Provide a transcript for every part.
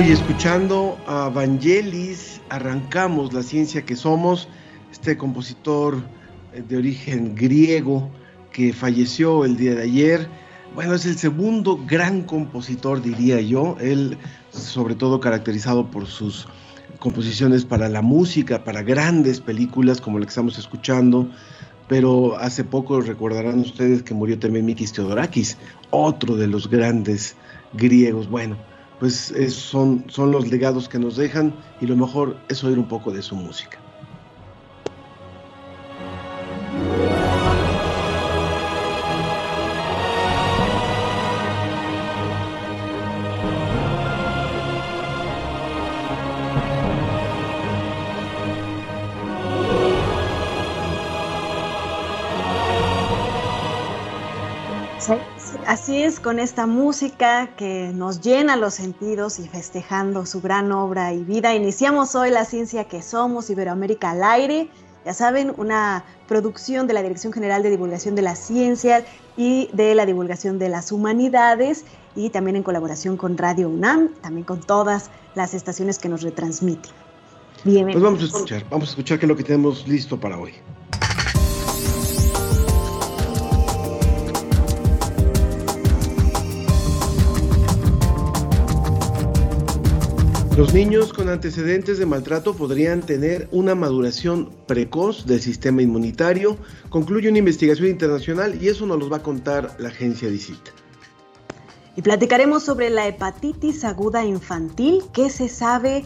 Hoy escuchando a Vangelis, arrancamos la ciencia que somos, este compositor eh, de origen griego que falleció el día de ayer. Bueno, es el segundo gran compositor, diría yo. Él, sobre todo caracterizado por sus composiciones para la música, para grandes películas como la que estamos escuchando. Pero hace poco recordarán ustedes que murió también Mikis Theodorakis, otro de los grandes griegos. Bueno, pues son, son los legados que nos dejan y lo mejor es oír un poco de su música. Así es, con esta música que nos llena los sentidos y festejando su gran obra y vida, iniciamos hoy la ciencia que somos, Iberoamérica al aire. Ya saben, una producción de la Dirección General de Divulgación de las Ciencias y de la Divulgación de las Humanidades y también en colaboración con Radio UNAM, también con todas las estaciones que nos retransmiten. Bienvenidos. Pues vamos a escuchar, vamos a escuchar qué es lo que tenemos listo para hoy. Los niños con antecedentes de maltrato podrían tener una maduración precoz del sistema inmunitario, concluye una investigación internacional y eso nos lo va a contar la agencia DICIT. Y platicaremos sobre la hepatitis aguda infantil, qué se sabe,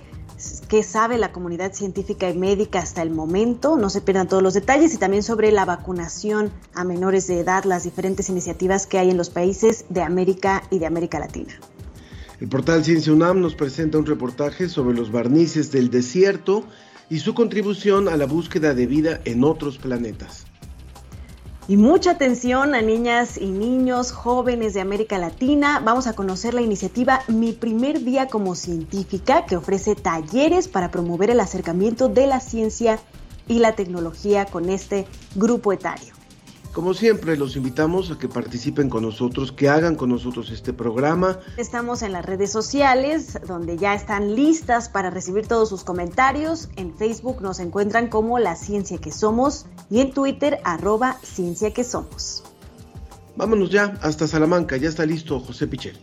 qué sabe la comunidad científica y médica hasta el momento, no se pierdan todos los detalles, y también sobre la vacunación a menores de edad, las diferentes iniciativas que hay en los países de América y de América Latina. El portal Ciencia UNAM nos presenta un reportaje sobre los barnices del desierto y su contribución a la búsqueda de vida en otros planetas. Y mucha atención a niñas y niños jóvenes de América Latina. Vamos a conocer la iniciativa Mi primer día como científica, que ofrece talleres para promover el acercamiento de la ciencia y la tecnología con este grupo etario. Como siempre, los invitamos a que participen con nosotros, que hagan con nosotros este programa. Estamos en las redes sociales, donde ya están listas para recibir todos sus comentarios. En Facebook nos encuentran como La Ciencia que Somos y en Twitter arroba Ciencia que Somos. Vámonos ya hasta Salamanca, ya está listo José Pichel.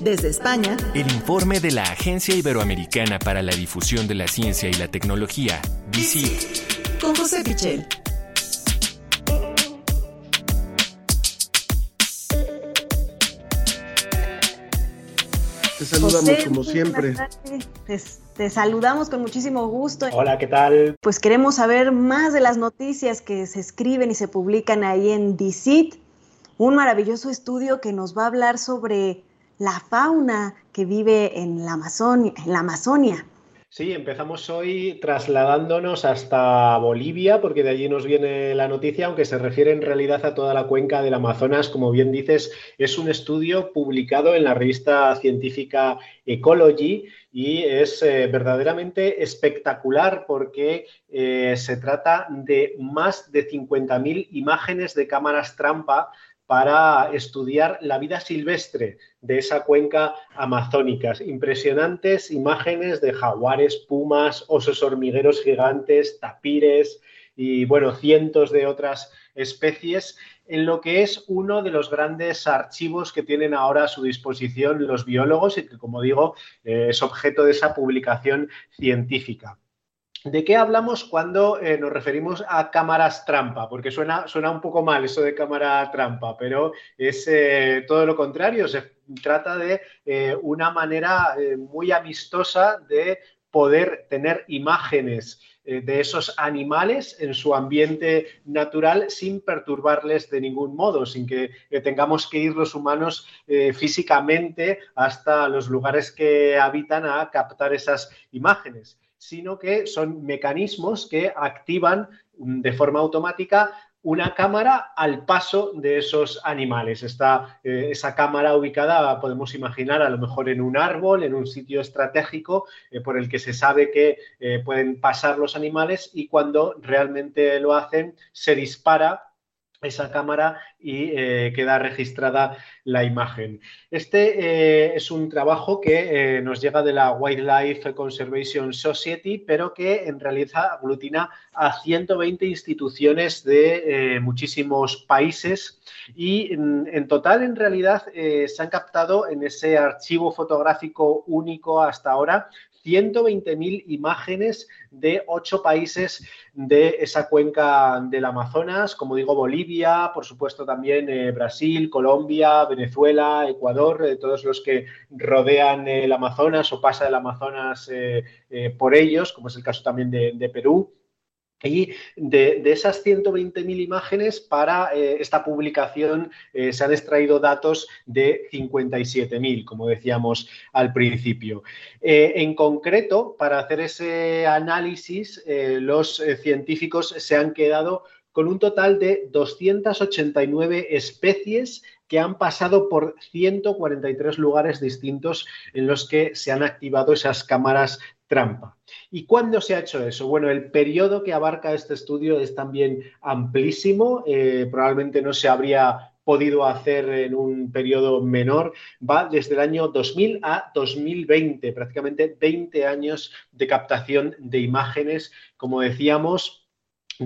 Desde España, el informe de la Agencia Iberoamericana para la Difusión de la Ciencia y la Tecnología, DICIT. Con José Pichel. Te saludamos como siempre. Te, saludamos con muchísimo gusto. Hola, ¿qué tal? Pues queremos saber más de las noticias que se escriben y se publican ahí en DICIT, un maravilloso estudio que nos va a hablar sobre la fauna que vive en la Amazonia. En la Amazonia. Sí, empezamos hoy trasladándonos hasta Bolivia, porque de allí nos viene la noticia, aunque se refiere en realidad a toda la cuenca del Amazonas, como bien dices, es un estudio publicado en la revista científica Ecology y es eh, verdaderamente espectacular porque eh, se trata de más de 50.000 imágenes de cámaras trampa para estudiar la vida silvestre de esa cuenca amazónica. Impresionantes imágenes de jaguares, pumas, osos hormigueros gigantes, tapires y bueno, cientos de otras especies en lo que es uno de los grandes archivos que tienen ahora a su disposición los biólogos y que, como digo, eh, es objeto de esa publicación científica. ¿De qué hablamos cuando eh, nos referimos a cámaras trampa? Porque suena, suena, un poco mal eso de cámara trampa, pero es eh, todo lo contrario. Se trata de una manera muy amistosa de poder tener imágenes eh, de esos animales en su ambiente natural sin perturbarles de ningún modo, sin que eh, tengamos que ir los humanos eh, físicamente hasta los lugares que habitan a captar esas imágenes, sino que son mecanismos que activan mm, de forma automática una cámara al paso de esos animales. Está eh, esa cámara ubicada, podemos imaginar, a lo mejor en un árbol, en un sitio estratégico eh, por el que se sabe que eh, pueden pasar los animales y cuando realmente lo hacen se dispara esa cámara y eh, queda registrada la imagen. Este eh, es un trabajo que eh, nos llega de la Wildlife Conservation Society, pero que en realidad aglutina a 120 instituciones de muchísimos países y en, en total en realidad se han captado en ese archivo fotográfico único hasta ahora 120.000 imágenes de ocho países de esa cuenca del Amazonas, como digo, Bolivia, por supuesto también eh, Brasil, Colombia, Venezuela, Ecuador, eh, todos los que rodean el Amazonas o pasa el Amazonas eh, por ellos, como es el caso también de Perú. Y de, esas 120.000 imágenes, para eh, esta publicación eh, se han extraído datos de 57.000, como decíamos al principio. Eh, en concreto, para hacer ese análisis, los científicos se han quedado con un total de 289 especies que han pasado por 143 lugares distintos en los que se han activado esas cámaras trampa. ¿Y cuándo se ha hecho eso? Bueno, el periodo que abarca este estudio es también amplísimo, eh, probablemente no se habría podido hacer en un periodo menor, va desde el año 2000 a 2020, prácticamente 20 años de captación de imágenes, como decíamos,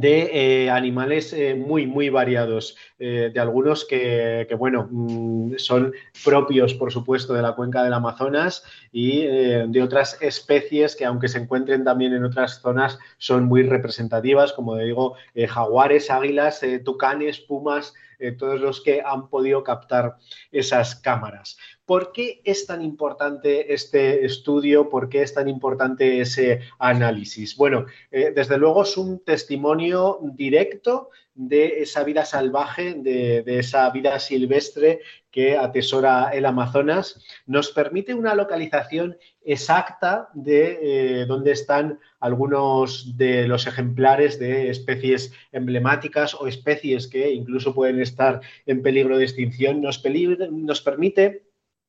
de eh, animales eh, muy, muy variados, eh, de algunos que, bueno, mm, son propios, por supuesto, de la cuenca del Amazonas y de otras especies que, aunque se encuentren también en otras zonas, son muy representativas, como digo, jaguares, águilas, tucanes, pumas, todos los que han podido captar esas cámaras. ¿Por qué es tan importante este estudio? ¿Por qué es tan importante ese análisis? Bueno, eh, desde luego es un testimonio directo de esa vida salvaje, de, esa vida silvestre que atesora el Amazonas, nos permite una localización exacta de eh, dónde están algunos de los ejemplares de especies emblemáticas o especies que incluso pueden estar en peligro de extinción. Nos, nos permite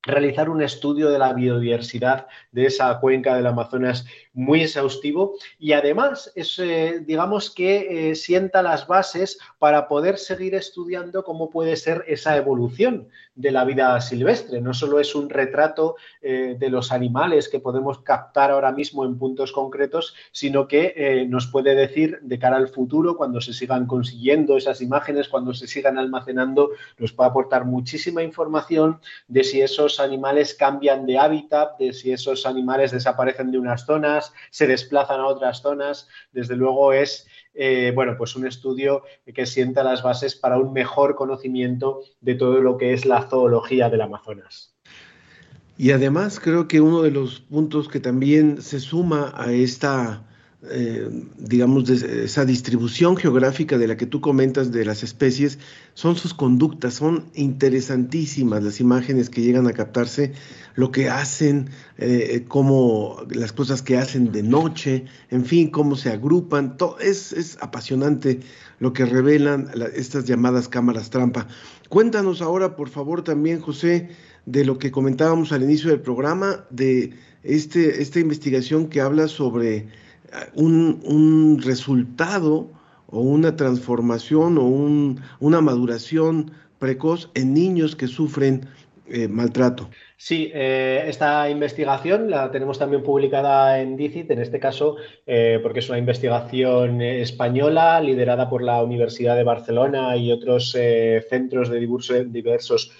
realizar un estudio de la biodiversidad de esa cuenca del Amazonas muy exhaustivo y además es, eh, digamos que eh, sienta las bases para poder seguir estudiando cómo puede ser esa evolución de la vida silvestre. No solo es un retrato eh, de los animales que podemos captar ahora mismo en puntos concretos, sino que nos puede decir de cara al futuro, cuando se sigan consiguiendo esas imágenes, cuando se sigan almacenando, nos puede aportar muchísima información de si esos animales cambian de hábitat, de si esos animales desaparecen de unas zonas, se desplazan a otras zonas. Desde luego es eh, bueno, pues un estudio que sienta las bases para un mejor conocimiento de todo lo que es la zoología del Amazonas. Y además creo que uno de los puntos que también se suma a esta eh, digamos, esa distribución geográfica de la que tú comentas de las especies, son sus conductas, son interesantísimas las imágenes que llegan a captarse, lo que hacen, eh, cómo las cosas que hacen de noche, en fin, cómo se agrupan, todo, es, apasionante lo que revelan estas llamadas cámaras trampa. Cuéntanos ahora, por favor, también, José, de lo que comentábamos al inicio del programa, de este, esta investigación que habla sobre un, resultado o una transformación o una maduración precoz en niños que sufren eh, maltrato. Sí, eh, esta investigación la tenemos también publicada en DICIT, en este caso eh, porque es una investigación española liderada por la Universidad de Barcelona y otros centros de diversos,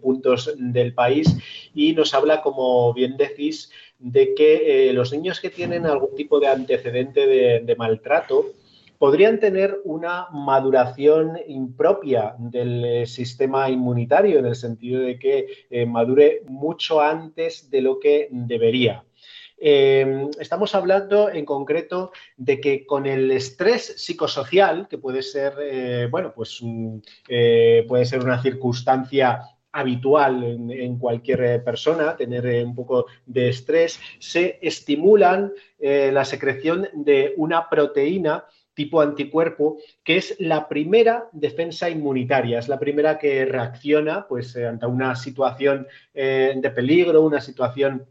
puntos del país y nos habla, como bien decís, de que los niños que tienen algún tipo de antecedente de maltrato, podrían tener una maduración impropia del eh, sistema inmunitario, en el sentido de que eh, madure mucho antes de lo que debería. Em, estamos hablando en concreto de que con el estrés psicosocial, que puede ser, eh, bueno, pues puede ser una circunstancia habitual en, cualquier persona, tener un poco de estrés, se estimulan la secreción de una proteína tipo anticuerpo, que es la primera defensa inmunitaria, es la primera que reacciona pues, eh, ante una situación eh, de peligro, una situación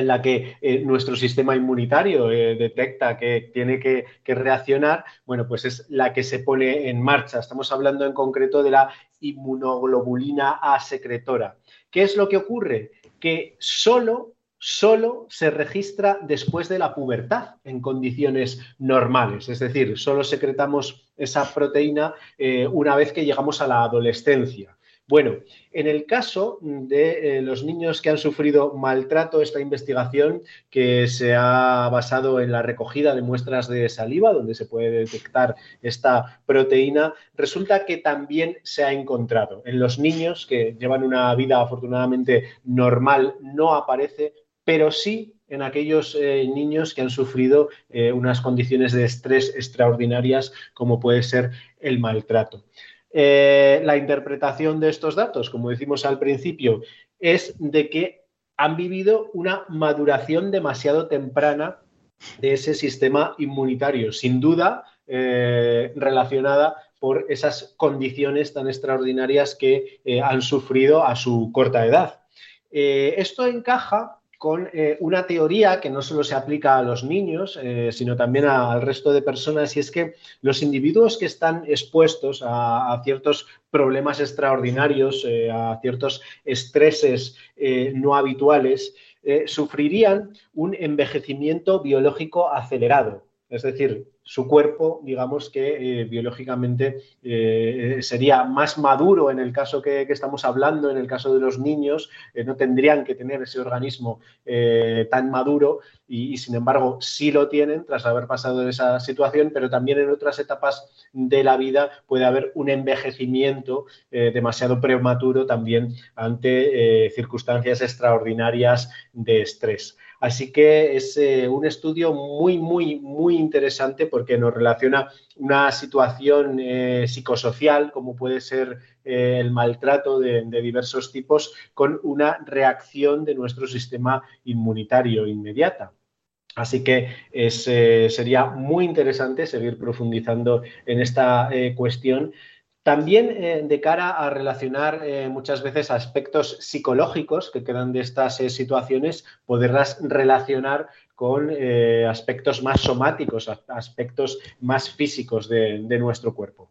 en la que eh, nuestro sistema inmunitario detecta que tiene que, que, reaccionar, bueno, pues es la que se pone en marcha. Estamos hablando en concreto de la inmunoglobulina A secretora. ¿Qué es lo que ocurre? Que solo solo se registra después de la pubertad en condiciones normales, es decir, solo secretamos esa proteína eh, una vez que llegamos a la adolescencia. Bueno, en el caso de eh, los niños que han sufrido maltrato, esta investigación que se ha basado en la recogida de muestras de saliva, donde se puede detectar esta proteína, resulta que también se ha encontrado. En los niños que llevan una vida afortunadamente normal no aparece, pero sí en aquellos eh, niños que han sufrido eh, unas condiciones de estrés extraordinarias como puede ser el maltrato. Eh, la interpretación de estos datos, como decimos al principio, es de que han vivido una maduración demasiado temprana de ese sistema inmunitario, sin duda relacionada por esas condiciones tan extraordinarias que han sufrido a su corta edad. esto encaja con eh, una teoría que no solo se aplica a los niños, eh, sino también al resto de personas, y es que los individuos que están expuestos a, ciertos problemas extraordinarios, eh, a ciertos estreses no habituales, sufrirían un envejecimiento biológico acelerado. Es decir, su cuerpo, digamos que eh, biológicamente eh, sería más maduro en el caso que, estamos hablando, en el caso de los niños, eh, no tendrían que tener ese organismo tan maduro y, sin embargo sí lo tienen tras haber pasado esa situación, pero también en otras etapas de la vida puede haber un envejecimiento demasiado prematuro también ante circunstancias extraordinarias de estrés. Así que es eh, un estudio muy, muy, muy interesante porque nos relaciona una situación eh, psicosocial, como puede ser eh, el maltrato de, diversos tipos, con una reacción de nuestro sistema inmunitario inmediata. Así que sería muy interesante seguir profundizando en esta cuestión también eh, de cara a relacionar eh, muchas veces aspectos psicológicos que quedan de estas eh, situaciones, poderlas relacionar con aspectos más somáticos, aspectos más físicos de, nuestro cuerpo.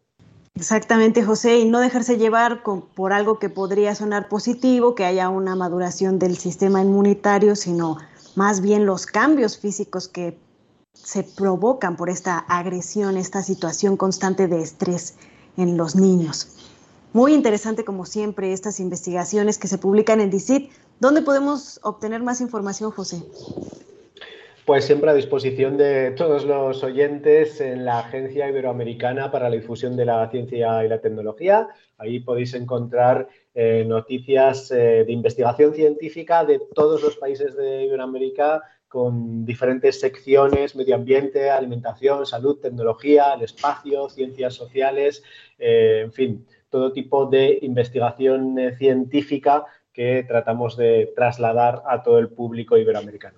Exactamente, José, y no dejarse llevar por algo que podría sonar positivo, que haya una maduración del sistema inmunitario, sino más bien los cambios físicos que se provocan por esta agresión, esta situación constante de estrés en los niños. Muy interesante, como siempre, estas investigaciones que se publican en DICIT. ¿Dónde podemos obtener más información, José? Pues siempre a disposición de todos los oyentes en la Agencia Iberoamericana para la Difusión de la Ciencia y la Tecnología. Ahí podéis encontrar eh, noticias eh, de investigación científica de todos los países de Iberoamérica con diferentes secciones, medio ambiente, alimentación, salud, tecnología, el espacio, ciencias sociales, eh, en fin, todo tipo de investigación eh, científica que tratamos de trasladar a todo el público iberoamericano.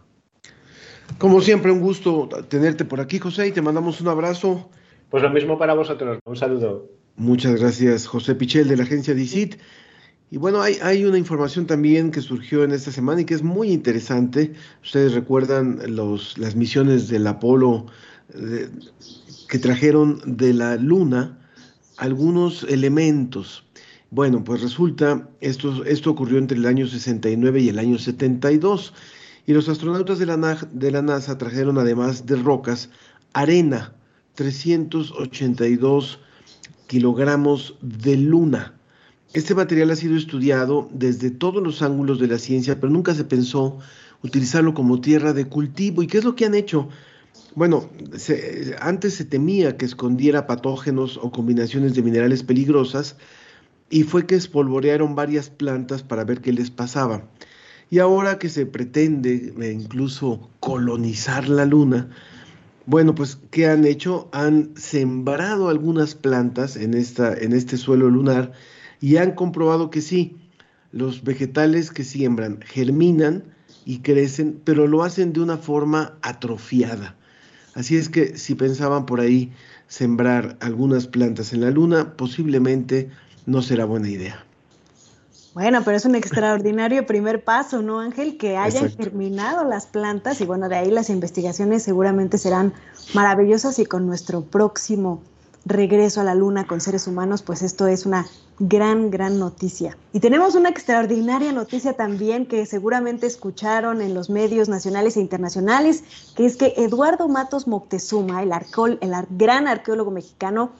Como siempre, un gusto tenerte por aquí, José, y te mandamos un abrazo. Pues lo mismo para vosotros, un saludo. Muchas gracias, José Pichel, de la agencia DICIT. Y bueno, hay, una información también que surgió en esta semana y que es muy interesante. Ustedes recuerdan los, las misiones del Apolo que trajeron de la Luna algunos elementos. Bueno, pues resulta, esto, esto ocurrió entre el año 69 y el año 72, y los astronautas de la, de la NASA trajeron además de rocas arena, 382 kilogramos de luna. Este material ha sido estudiado desde todos los ángulos de la ciencia, pero nunca se pensó utilizarlo como tierra de cultivo. ¿Y qué es lo que han hecho? Bueno, antes se temía que escondiera patógenos o combinaciones de minerales peligrosas y fue que espolvorearon varias plantas para ver qué les pasaba. Y ahora que se pretende eh, incluso colonizar la luna, bueno, pues ¿qué han hecho? Han sembrado algunas plantas en, esta, en este suelo lunar y han comprobado que sí, los vegetales que siembran germinan y crecen, pero lo hacen de una forma atrofiada. Así es que si pensaban por ahí sembrar algunas plantas en la luna, posiblemente no será buena idea. Bueno, pero es un extraordinario primer paso, ¿no, Ángel? Que hayan germinado las plantas y bueno, de ahí las investigaciones seguramente serán maravillosas y con nuestro próximo regreso a la luna con seres humanos, pues esto es una gran, gran noticia. Y tenemos una extraordinaria noticia también que seguramente escucharon en los medios nacionales e internacionales, que es que Eduardo Matos Moctezuma, el, el gran arqueólogo mexicano,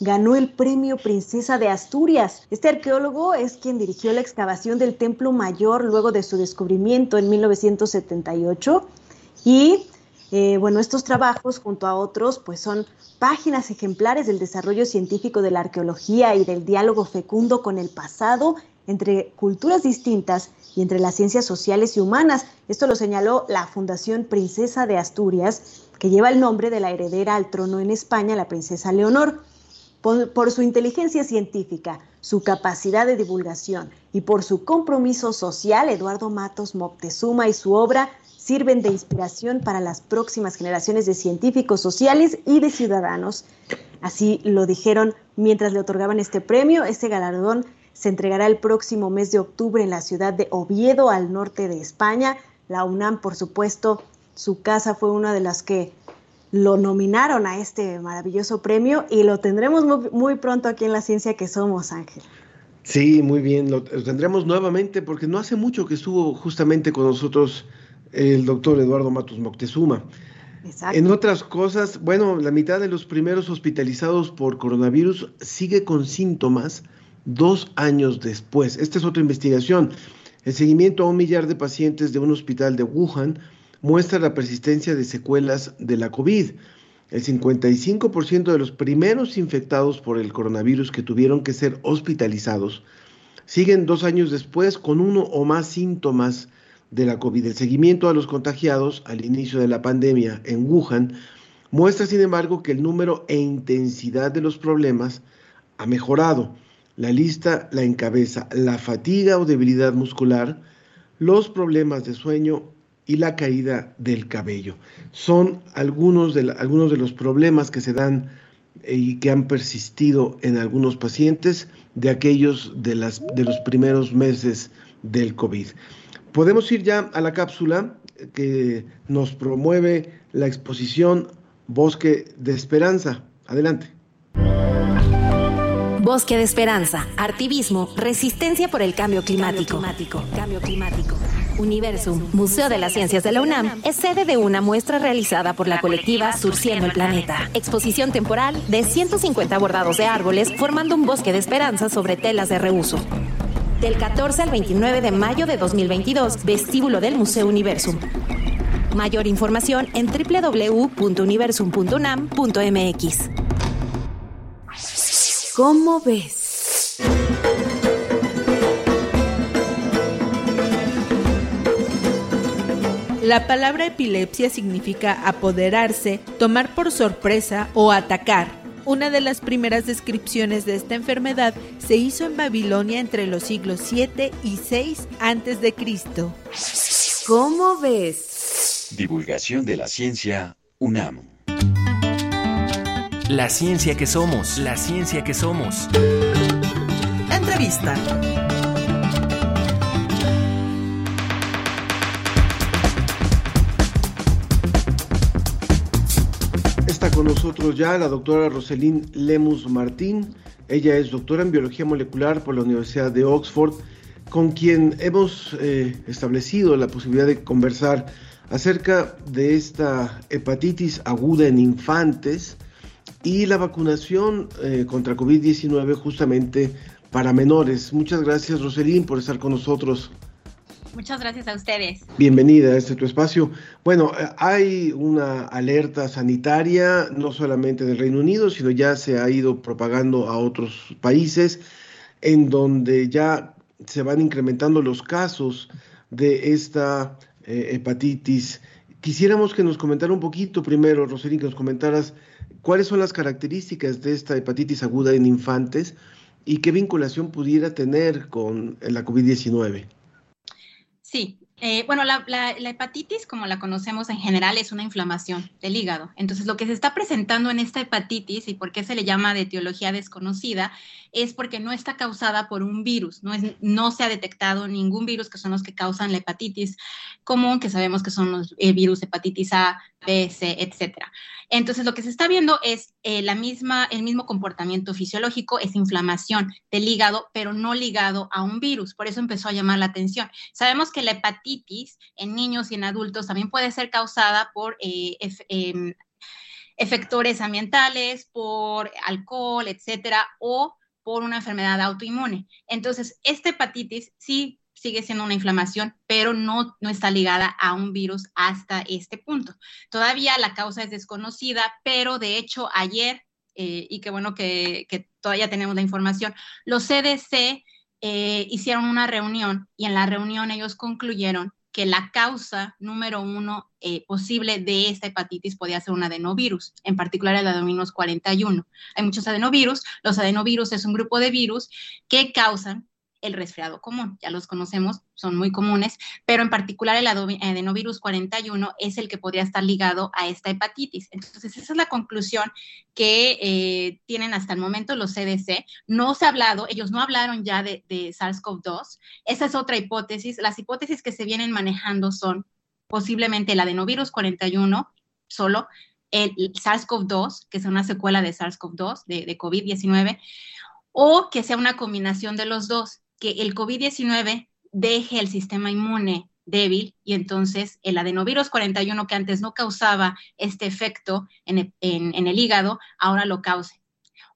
ganó el premio Princesa de Asturias. Este arqueólogo es quien dirigió la excavación del Templo Mayor luego de su descubrimiento en 1978 y eh, bueno, estos trabajos junto a otros pues son páginas ejemplares del desarrollo científico de la arqueología y del diálogo fecundo con el pasado entre culturas distintas y entre las ciencias sociales y humanas. Esto lo señaló la Fundación Princesa de Asturias, que lleva el nombre de la heredera al trono en España, la princesa Leonor. por, su inteligencia científica, su capacidad de divulgación y por su compromiso social, Eduardo Matos Moctezuma y su obra sirven de inspiración para las próximas generaciones de científicos sociales y de ciudadanos. Así lo dijeron mientras le otorgaban este premio. Este galardón se entregará el próximo mes de octubre en la ciudad de Oviedo, al norte de España. La UNAM, por supuesto, su casa fue una de las que lo nominaron a este maravilloso premio y lo tendremos muy, pronto aquí en la ciencia que somos, Ángel. Sí, muy bien, lo tendremos nuevamente porque no hace mucho que estuvo justamente con nosotros el doctor Eduardo Matos Moctezuma. En otras cosas, bueno, la mitad de los primeros hospitalizados por coronavirus sigue con síntomas dos años después. Esta es otra investigación. El seguimiento a un millar de pacientes de un hospital de Wuhan muestra la persistencia de secuelas de la COVID. El 55% de los primeros infectados por el coronavirus que tuvieron que ser hospitalizados siguen dos años después con uno o más síntomas de la COVID. El seguimiento a los contagiados al inicio de la pandemia en Wuhan muestra, sin embargo, que el número e intensidad de los problemas ha mejorado. La lista la encabeza la fatiga o debilidad muscular, los problemas de sueño y la caída del cabello. Son algunos de, algunos de los problemas que se dan eh, y que han persistido en algunos pacientes de aquellos de, las, de los primeros meses del COVID. Podemos ir ya a la cápsula que nos promueve la exposición Bosque de Esperanza. Adelante. Bosque de Esperanza, Artivismo, Resistencia por el Cambio Climático. Cambio climático. Universum, Museo de las Ciencias de la UNAM, es sede de una muestra realizada por la colectiva Surciendo el Planeta. Exposición temporal de 150 bordados de árboles formando un bosque de esperanza sobre telas de reuso del 14 al 29 de mayo de 2022, vestíbulo del Museo Universum. Mayor información en www.universum.unam.mx. ¿Cómo ves? La palabra epilepsia significa apoderarse, tomar por sorpresa o atacar una de las primeras descripciones de esta enfermedad se hizo en Babilonia entre los siglos 7 y 6 antes de Cristo. ¿Cómo ves? Divulgación de la ciencia UNAM. La ciencia que somos, la ciencia que somos. Entrevista. Nosotros ya la doctora Roselín Lemus Martín, Ella es doctora en biología molecular por la Universidad de Oxford, con quien hemos eh, establecido la posibilidad de conversar acerca de esta hepatitis aguda en infantes y la vacunación eh, contra COVID-19 justamente para menores. Muchas gracias, Roselín, por estar con nosotros. Muchas gracias a ustedes. Bienvenida a este tu espacio. Bueno, hay una alerta sanitaria, no solamente en el Reino Unido, sino ya se ha ido propagando a otros países, en donde ya se van incrementando los casos de esta eh, hepatitis. Quisiéramos que nos comentara un poquito primero, Roselín, que nos comentaras cuáles son las características de esta hepatitis aguda en infantes y qué vinculación pudiera tener con la COVID-19. Sí, eh, bueno, la, hepatitis, como la conocemos en general, es una inflamación del hígado. Entonces, lo que se está presentando en esta hepatitis y por qué se le llama de etiología desconocida es porque no está causada por un virus, no, es, no se ha detectado ningún virus que son los que causan la hepatitis común, que sabemos que son los eh, virus hepatitis A, B, C, etcétera. Entonces, lo que se está viendo es eh, la misma, el mismo comportamiento fisiológico, es inflamación del hígado, pero no ligado a un virus. Por eso empezó a llamar la atención. Sabemos que la hepatitis en niños y en adultos también puede ser causada por eh, em, efectores ambientales, por alcohol, etcétera, o por una enfermedad autoinmune. Entonces, esta hepatitis sí sigue siendo una inflamación, pero no, no está ligada a un virus hasta este punto. Todavía la causa es desconocida, pero de hecho ayer, eh, y qué bueno que, todavía tenemos la información, los CDC eh, hicieron una reunión y en la reunión ellos concluyeron que la causa número uno eh, posible de esta hepatitis podía ser un adenovirus, en particular el adenovirus 41. Hay muchos adenovirus. Los adenovirus es un grupo de virus que causan el resfriado común. Ya los conocemos, son muy comunes, pero en particular el adenovirus 41 es el que podría estar ligado a esta hepatitis. Entonces, esa es la conclusión que eh, tienen hasta el momento los CDC. No se ha hablado, ellos no hablaron ya de, SARS-CoV-2. Esa es otra hipótesis. Las hipótesis que se vienen manejando son posiblemente el adenovirus 41 solo, el SARS-CoV-2, que es una secuela de SARS-CoV-2, de, de COVID-19, o que sea una combinación de los dos que el COVID-19 deje el sistema inmune débil y entonces el adenovirus 41 que antes no causaba este efecto en el, hígado, ahora lo cause.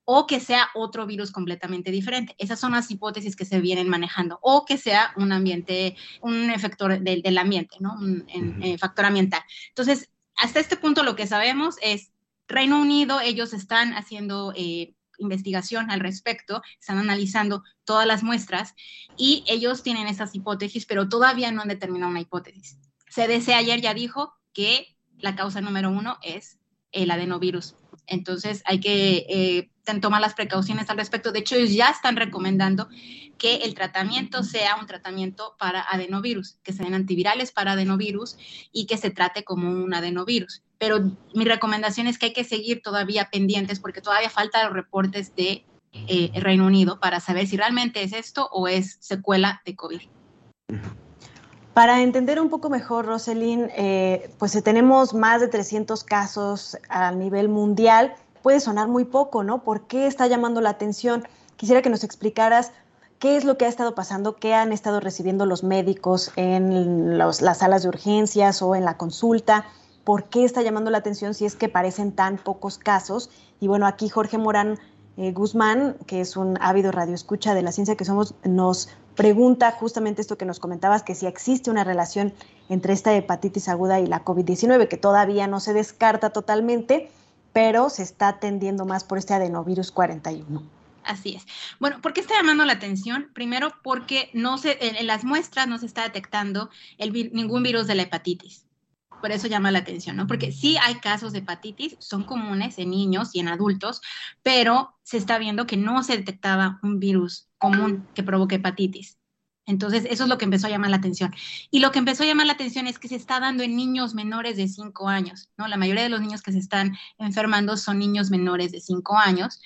O que sea otro virus completamente diferente. Esas son las hipótesis que se vienen manejando. O que sea un ambiente, un efecto del, ambiente, ¿no? Un, eh, factor ambiental. Entonces, hasta este punto lo que sabemos es Reino Unido, ellos están haciendo eh, investigación al respecto, están analizando todas las muestras y ellos tienen esas hipótesis, pero todavía no han determinado una hipótesis. CDC ayer ya dijo que la causa número uno es el adenovirus. Entonces hay que eh, tomar las precauciones al respecto. De hecho, ellos ya están recomendando que el tratamiento sea un tratamiento para adenovirus, que sean antivirales para adenovirus y que se trate como un adenovirus. Pero mi recomendación es que hay que seguir todavía pendientes porque todavía faltan los reportes de eh, Reino Unido para saber si realmente es esto o es secuela de COVID. Para entender un poco mejor, Roselyn, eh, pues tenemos más de 300 casos a nivel mundial. Puede sonar muy poco, ¿no? ¿Por qué está llamando la atención? Quisiera que nos explicaras qué es lo que ha estado pasando, qué han estado recibiendo los médicos en las salas de urgencias o en la consulta, por qué está llamando la atención si es que parecen tan pocos casos. Y bueno, aquí Jorge Morán eh, Guzmán, que es un ávido radioescucha de la ciencia que somos, nos pregunta justamente esto que nos comentabas, que si existe una relación entre esta hepatitis aguda y la COVID-19, que todavía no se descarta totalmente, pero se está tendiendo más por este adenovirus 41. Así es. Bueno, ¿por qué está llamando la atención? Primero, porque no se, en, las muestras no se está detectando ningún virus de la hepatitis por eso llama la atención, ¿no? Porque sí hay casos de hepatitis, son comunes en niños y en adultos, pero se está viendo que no se detectaba un virus común que provoque hepatitis. Entonces, eso es lo que empezó a llamar la atención. Y lo que empezó a llamar la atención es que se está dando en niños menores de 5 años, ¿no? La mayoría de los niños que se están enfermando son niños menores de 5 años.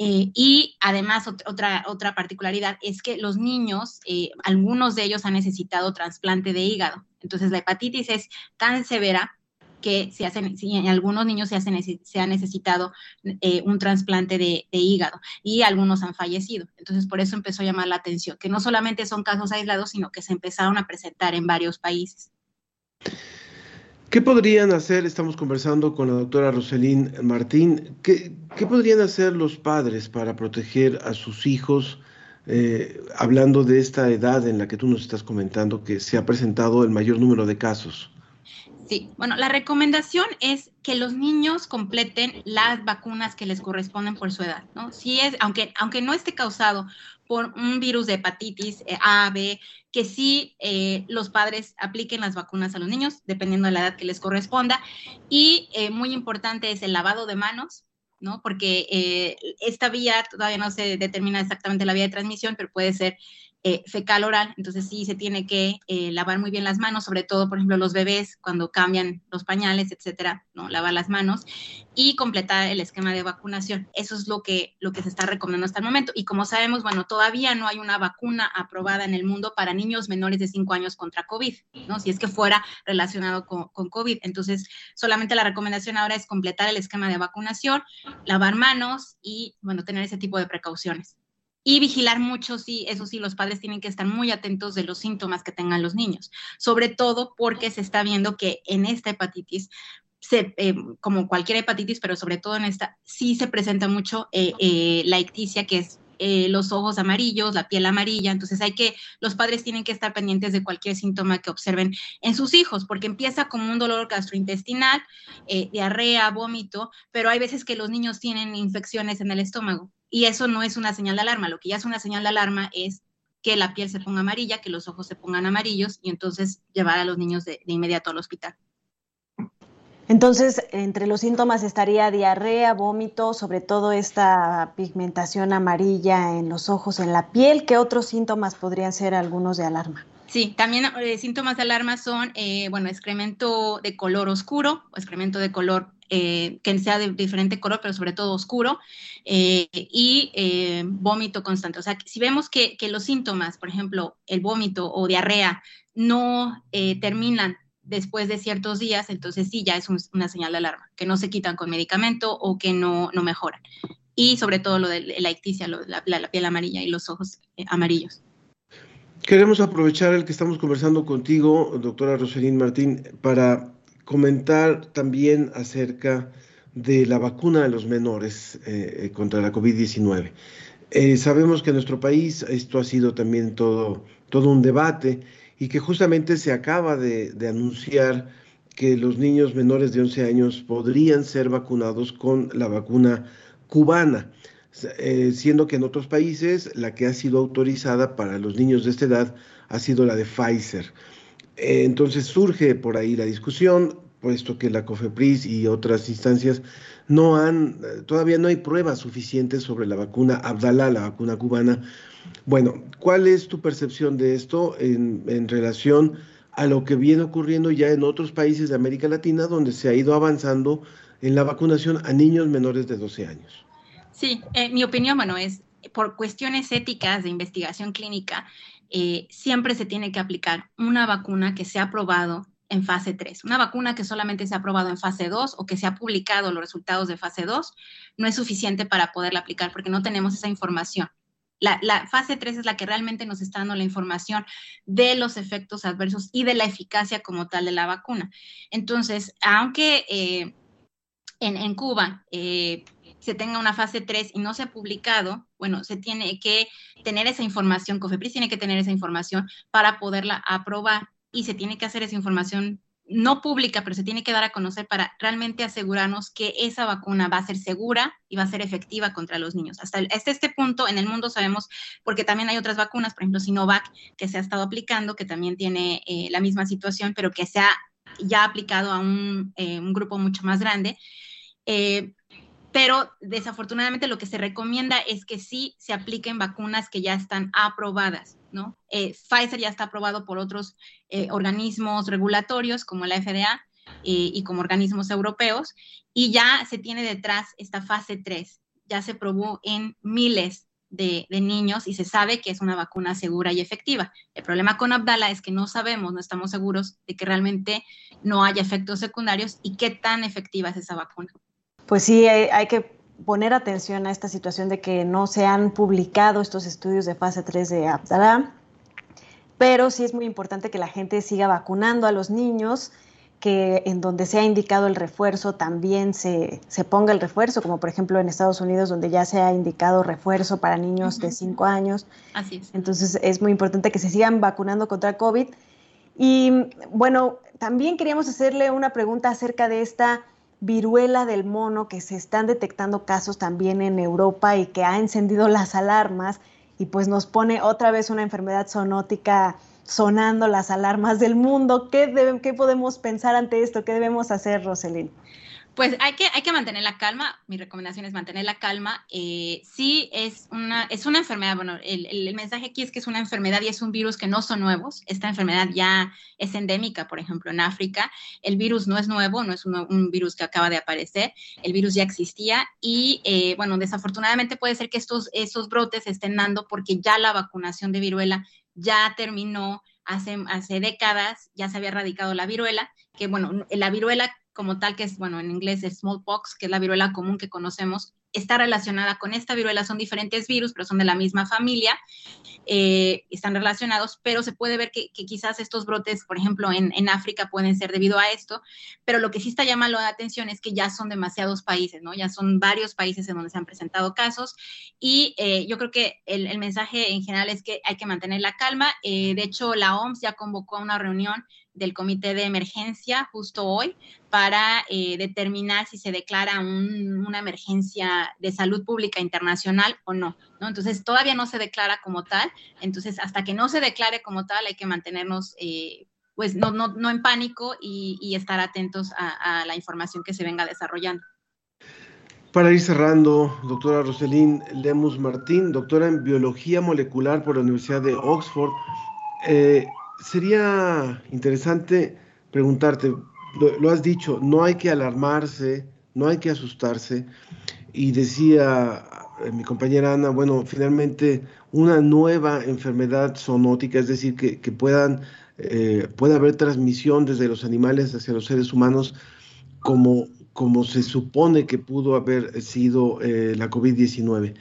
Eh, y además, otra, otra particularidad es que los niños, eh, algunos de ellos han necesitado trasplante de hígado. Entonces, la hepatitis es tan severa que se hacen, si en algunos niños se, ha necesitado eh, un trasplante de, hígado y algunos han fallecido. Entonces, por eso empezó a llamar la atención, que no solamente son casos aislados, sino que se empezaron a presentar en varios países. ¿Qué podrían hacer? Estamos conversando con la doctora Roselín Martín. ¿Qué, podrían hacer los padres para proteger a sus hijos? Eh, hablando de esta edad en la que tú nos estás comentando que se ha presentado el mayor número de casos. Sí, bueno, la recomendación es que los niños completen las vacunas que les corresponden por su edad, ¿no? Si es, aunque, aunque no esté causado por un virus de hepatitis eh, A, B, que sí eh, los padres apliquen las vacunas a los niños, dependiendo de la edad que les corresponda. Y eh, muy importante es el lavado de manos, ¿no? Porque esta vía todavía no se determina exactamente la vía de transmisión, pero puede ser eh, fecal oral, entonces sí se tiene que eh, lavar muy bien las manos, sobre todo, por ejemplo, los bebés cuando cambian los pañales, etcétera, ¿no? Lavar las manos y completar el esquema de vacunación. Eso es lo que, lo que se está recomendando hasta el momento. Y como sabemos, bueno, todavía no hay una vacuna aprobada en el mundo para niños menores de 5 años contra COVID, ¿no? Si es que fuera relacionado con, con COVID. Entonces, solamente la recomendación ahora es completar el esquema de vacunación, lavar manos y, bueno, tener ese tipo de precauciones y vigilar mucho, sí, eso sí, los padres tienen que estar muy atentos de los síntomas que tengan los niños, sobre todo porque se está viendo que en esta hepatitis se, eh, como cualquier hepatitis, pero sobre todo en esta, sí se presenta mucho eh, eh, la icticia, que es los ojos amarillos, la piel amarilla. Entonces hay que, los padres tienen que estar pendientes de cualquier síntoma que observen en sus hijos, porque empieza como un dolor gastrointestinal, diarrea, vómito, pero hay veces que los niños tienen infecciones en el estómago y eso no es una señal de alarma. Lo que ya es una señal de alarma es que la piel se ponga amarilla, que los ojos se pongan amarillos y entonces llevar a los niños de, inmediato al hospital. Entonces, entre los síntomas estaría diarrea, vómito, sobre todo esta pigmentación amarilla en los ojos, en la piel. ¿Qué otros síntomas podrían ser algunos de alarma? Sí, también eh, síntomas de alarma son, eh, bueno, excremento de color oscuro o excremento de color eh, que sea de diferente color, pero sobre todo oscuro, eh, y eh, vómito constante. O sea, si vemos que, los síntomas, por ejemplo, el vómito o diarrea, no terminan después de ciertos días, entonces sí, ya es una señal de alarma, que no se quitan con medicamento o que no, no mejoran. Y sobre todo lo de la icticia, la, piel amarilla y los ojos amarillos. Queremos aprovechar el que estamos conversando contigo, doctora Roselín Martín, para comentar también acerca de la vacuna de los menores eh, eh, contra la COVID-19. Eh, sabemos que en nuestro país esto ha sido también todo, todo un debate y que justamente se acaba de, anunciar que los niños menores de 11 años podrían ser vacunados con la vacuna cubana, siendo que en otros países la que ha sido autorizada para los niños de esta edad ha sido la de Pfizer. Eh, entonces surge por ahí la discusión, puesto que la COFEPRIS y otras instancias no han, eh, todavía no hay pruebas suficientes sobre la vacuna Abdala, la vacuna cubana. Bueno, ¿cuál es tu percepción de esto en, relación a lo que viene ocurriendo ya en otros países de América Latina, donde se ha ido avanzando en la vacunación a niños menores de 12 años? Sí, eh, mi opinión, bueno, es por cuestiones éticas de investigación clínica, eh, siempre se tiene que aplicar una vacuna que se ha aprobado en fase 3. Una vacuna que solamente se ha aprobado en fase 2 o que se ha publicado los resultados de fase 2 no es suficiente para poderla aplicar porque no tenemos esa información. La, fase 3 es la que realmente nos está dando la información de los efectos adversos y de la eficacia como tal de la vacuna. Entonces, aunque eh, en, Cuba eh, se tenga una fase 3 y no se ha publicado, bueno, se tiene que tener esa información, COFEPRIS tiene que tener esa información para poderla aprobar y se tiene que hacer esa información no pública, pero se tiene que dar a conocer para realmente asegurarnos que esa vacuna va a ser segura y va a ser efectiva contra los niños. Hasta, este punto en el mundo sabemos, porque también hay otras vacunas, por ejemplo Sinovac, que se ha estado aplicando, que también tiene eh, la misma situación, pero que se ha ya aplicado a un, eh, grupo mucho más grande. Eh, pero desafortunadamente lo que se recomienda es que sí se apliquen vacunas que ya están aprobadas, ¿no? Eh, Pfizer ya está aprobado por otros eh, organismos regulatorios como la FDA eh, y como organismos europeos y ya se tiene detrás esta fase 3, ya se probó en miles de, niños y se sabe que es una vacuna segura y efectiva. El problema con Abdala es que no sabemos, no estamos seguros de que realmente no haya efectos secundarios y qué tan efectiva es esa vacuna. Pues sí, hay, que poner atención a esta situación de que no se han publicado estos estudios de fase 3 de Abdala, pero sí es muy importante que la gente siga vacunando a los niños que en donde se ha indicado el refuerzo también se, ponga el refuerzo, como por ejemplo en Estados Unidos, donde ya se ha indicado refuerzo para niños de 5 años. Así es. Entonces es muy importante que se sigan vacunando contra COVID. Y bueno, también queríamos hacerle una pregunta acerca de esta viruela del mono que se están detectando casos también en Europa y que ha encendido las alarmas y pues nos pone otra vez una enfermedad zoonótica sonando las alarmas del mundo. ¿Qué, ¿Qué podemos pensar ante esto? ¿Qué debemos hacer, Roselyn? Pues hay que, hay que mantener la calma. Mi recomendación es mantener la calma. Eh, sí es una, es una enfermedad, bueno, el, el, mensaje aquí es que es una enfermedad y es un virus que no son nuevos. Esta enfermedad ya es endémica, por ejemplo, en África. El virus no es nuevo, no es un, virus que acaba de aparecer. El virus ya existía y, eh, bueno, desafortunadamente puede ser que estos, estos brotes estén dando porque ya la vacunación de viruela ya terminó hace, hace décadas, ya se había erradicado la viruela, que bueno, la viruela como tal, que es, bueno, en inglés es smallpox, que es la viruela común que conocemos, está relacionada con esta viruela. Son diferentes virus, pero son de la misma familia, eh, están relacionados, pero se puede ver que, quizás estos brotes, por ejemplo, en, en, África pueden ser debido a esto, pero lo que sí está llamando la atención es que ya son demasiados países, ¿no? Ya son varios países en donde se han presentado casos y eh, yo creo que el, el, mensaje en general es que hay que mantener la calma. Eh, de hecho, la OMS ya convocó a una reunión del comité de emergencia justo hoy para eh, determinar si se declara una emergencia de salud pública internacional o no, Entonces todavía no se declara como tal, entonces hasta que no se declare como tal hay que mantenernos eh, pues no, no, no, en pánico y, estar atentos a, la información que se venga desarrollando. Para ir cerrando, doctora Roselín Lemus Martín, doctora en biología molecular por la Universidad de Oxford. Eh, sería interesante preguntarte, lo, has dicho, no hay que alarmarse, no hay que asustarse. Y decía eh, mi compañera Ana, bueno, finalmente una nueva enfermedad zoonótica, es decir, que, puedan, eh, pueda haber transmisión desde los animales hacia los seres humanos como, como se supone que pudo haber sido eh, la COVID-19.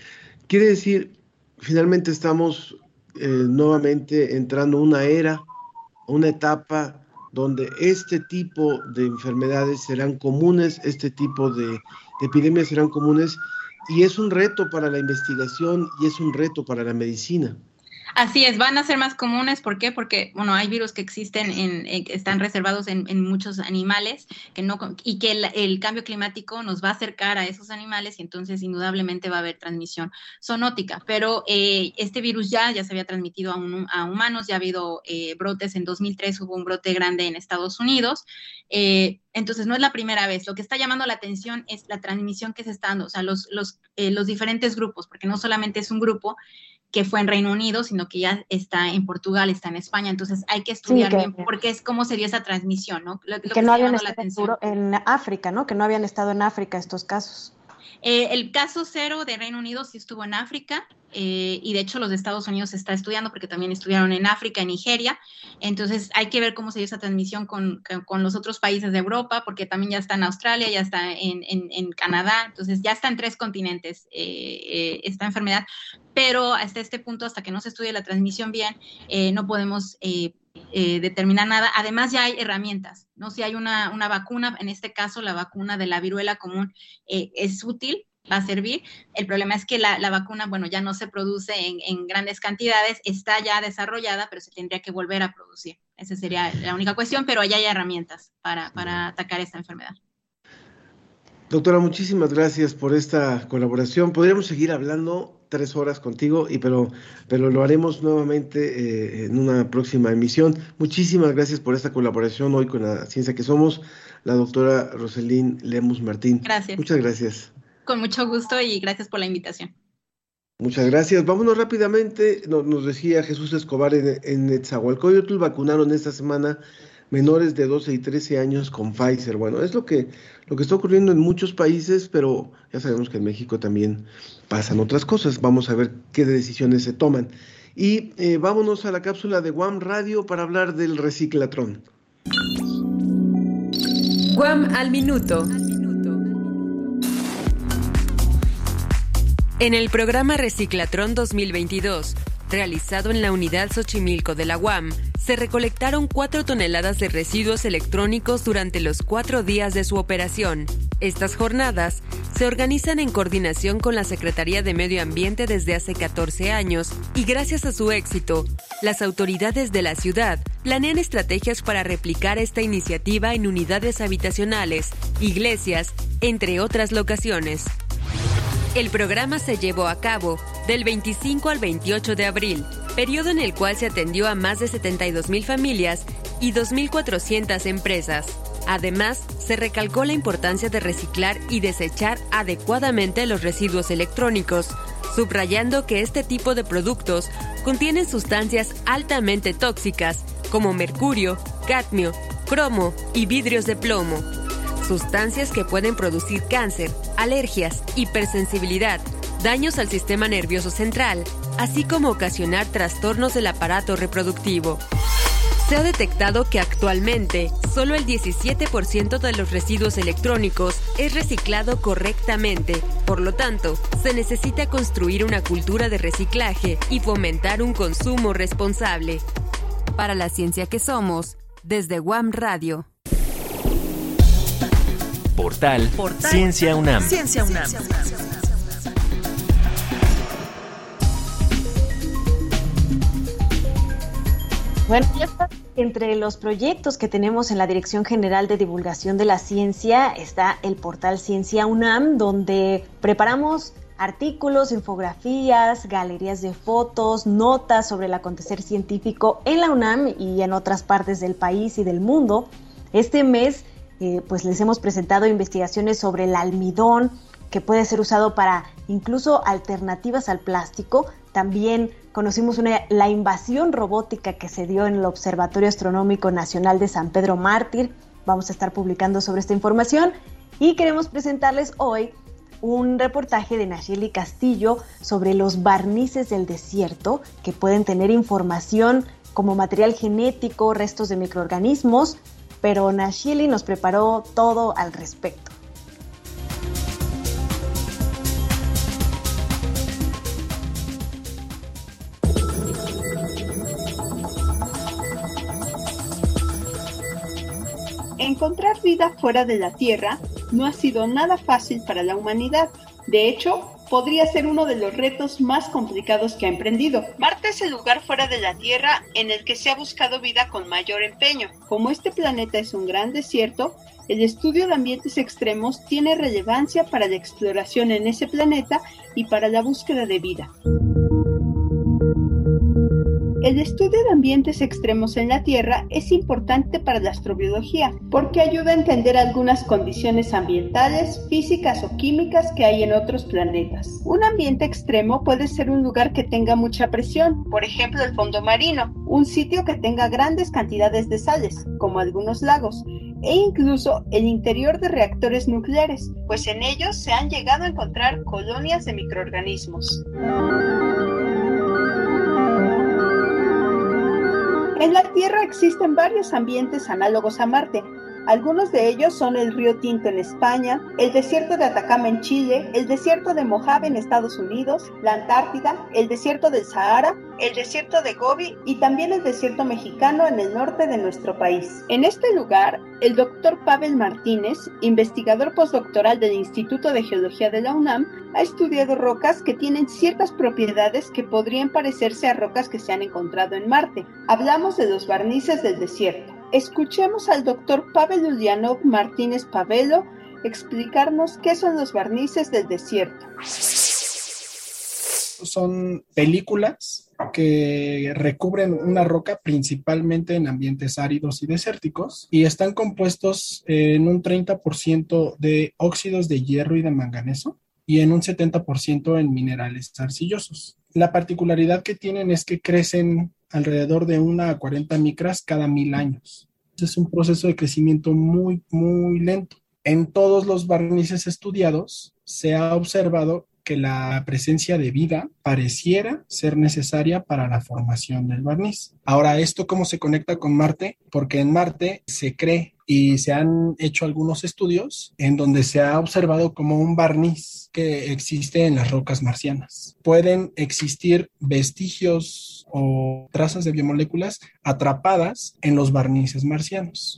Quiere decir, finalmente estamos nuevamente entrando una era una etapa donde este tipo de enfermedades serán comunes, este tipo de, epidemias serán comunes y es un reto para la investigación y es un reto para la medicina. Así es, van a ser más comunes. ¿Por qué? Porque, bueno, hay virus que existen, en, están reservados en, muchos animales que no, y que el, cambio climático nos va a acercar a esos animales y entonces indudablemente va a haber transmisión zoonótica. Pero eh, este virus ya, ya se había transmitido a, humanos, ya ha habido eh, brotes. En 2003 hubo un brote grande en Estados Unidos. Eh, entonces, no es la primera vez. Lo que está llamando la atención es la transmisión que se está dando, o sea, los, los, los diferentes grupos, porque no solamente es un grupo, que fue en Reino Unido, sino que ya está en Portugal, está en España. Entonces hay que estudiar bien porque es cómo se dio esa transmisión, ¿no? que, no habían estado en África, ¿no? Que no habían estado en África estos casos. Eh, el caso cero de Reino Unido sí estuvo en África eh, y de hecho los de Estados Unidos se está estudiando porque también estudiaron en África, en Nigeria. Entonces hay que ver cómo se dio esa transmisión con, los otros países de Europa porque también ya está en Australia, ya está en, en, Canadá. Entonces ya está en tres continentes eh, esta enfermedad. Pero hasta este punto, hasta que no se estudie la transmisión bien, no podemos eh, determinar nada. Además, ya hay herramientas, ¿no? Si hay una, vacuna, en este caso la vacuna de la viruela común eh, es útil, va a servir. El problema es que la, vacuna, bueno, ya no se produce en, grandes cantidades, está ya desarrollada, pero se tendría que volver a producir. Esa sería la única cuestión, pero allá hay herramientas para, para atacar esta enfermedad. Doctora, muchísimas gracias por esta colaboración. Podríamos seguir hablando tres horas contigo, y pero, pero lo haremos nuevamente eh, en una próxima emisión. Muchísimas gracias por esta colaboración hoy con la ciencia que somos, la doctora Roselín Lemus Martín. Gracias. Muchas gracias. Con mucho gusto y gracias por la invitación. Muchas gracias. Vámonos rápidamente. Nos, decía Jesús Escobar en, en Netzahualcoyotl, vacunaron esta semana menores de 12 y 13 años con Pfizer. Bueno, es lo que, lo que está ocurriendo en muchos países, pero ya sabemos que en México también pasan otras cosas. Vamos a ver qué decisiones se toman. Y eh, vámonos a la cápsula de Guam Radio para hablar del reciclatrón. Guam al minuto. En el programa Reciclatrón 2022, realizado en la unidad Xochimilco de la UAM, se recolectaron 4 toneladas de residuos electrónicos durante los cuatro días de su operación. Estas jornadas se organizan en coordinación con la Secretaría de Medio Ambiente desde hace 14 años y gracias a su éxito, las autoridades de la ciudad planean estrategias para replicar esta iniciativa en unidades habitacionales, iglesias, entre otras locaciones. El programa se llevó a cabo del 25 al 28 de abril, periodo en el cual se atendió a más de 72 mil familias y 2.400 empresas. Además, se recalcó la importancia de reciclar y desechar adecuadamente los residuos electrónicos, subrayando que este tipo de productos contienen sustancias altamente tóxicas como mercurio, cadmio, cromo y vidrios de plomo, sustancias que pueden producir cáncer, alergias, hipersensibilidad, daños al sistema nervioso central, así como ocasionar trastornos del aparato reproductivo. Se ha detectado que actualmente solo el 17% de los residuos electrónicos es reciclado correctamente. Por lo tanto, se necesita construir una cultura de reciclaje y fomentar un consumo responsable. Para la ciencia que somos, desde Guam Radio. Portal, Ciencia UNAM. Ciencia UNAM. Bueno, entre los proyectos que tenemos en la Dirección General de Divulgación de la Ciencia está el portal Ciencia UNAM, donde preparamos artículos, infografías, galerías de fotos, notas sobre el acontecer científico en la UNAM y en otras partes del país y del mundo. Este mes eh, pues les hemos presentado investigaciones sobre el almidón, que puede ser usado para incluso alternativas al plástico. También conocimos la invasión robótica que se dio en el Observatorio Astronómico Nacional de San Pedro Mártir. Vamos a estar publicando sobre esta información y queremos presentarles hoy un reportaje de Nacheli Castillo sobre los barnices del desierto que pueden tener información como material genético, restos de microorganismos, pero Nashili nos preparó todo al respecto. Encontrar vida fuera de la Tierra no ha sido nada fácil para la humanidad. De hecho, podría ser uno de los retos más complicados que ha emprendido. Marte es el lugar fuera de la Tierra en el que se ha buscado vida con mayor empeño. Como este planeta es un gran desierto, el estudio de ambientes extremos tiene relevancia para la exploración en ese planeta y para la búsqueda de vida. El estudio de ambientes extremos en la Tierra es importante para la astrobiología porque ayuda a entender algunas condiciones ambientales, físicas o químicas que hay en otros planetas. Un ambiente extremo puede ser un lugar que tenga mucha presión, por ejemplo el fondo marino, un sitio que tenga grandes cantidades de sales, como algunos lagos, e incluso el interior de reactores nucleares, pues en ellos se han llegado a encontrar colonias de microorganismos. En la Tierra existen varios ambientes análogos a Marte, algunos de ellos son el río Tinto en España, el desierto de Atacama en Chile, el desierto de Mojave en Estados Unidos, la Antártida, el desierto del Sahara, el desierto de Gobi y también el desierto mexicano en el norte de nuestro país. En este lugar, el doctor Pavel Martínez, investigador postdoctoral del Instituto de Geología de la UNAM, ha estudiado rocas que tienen ciertas propiedades que podrían parecerse a rocas que se han encontrado en Marte. Hablamos de los barnices del desierto. Escuchemos al doctor Pavel Ulyanov Martínez Pavelo explicarnos qué son los barnices del desierto. Son películas que recubren una roca principalmente en ambientes áridos y desérticos y están compuestos en un 30% de óxidos de hierro y de manganeso y en un 70% en minerales arcillosos. La particularidad que tienen es que crecen alrededor de una a 40 micras cada mil años. es un proceso de crecimiento muy, muy lento. En todos los barnices estudiados se ha observado que la presencia de vida pareciera ser necesaria para la formación del barniz. Ahora, ¿esto cómo se conecta con Marte? Porque en Marte se cree y se han hecho algunos estudios en donde se ha observado como un barniz que existe en las rocas marcianas. Pueden existir vestigios o trazas de biomoléculas atrapadas en los barnices marcianos.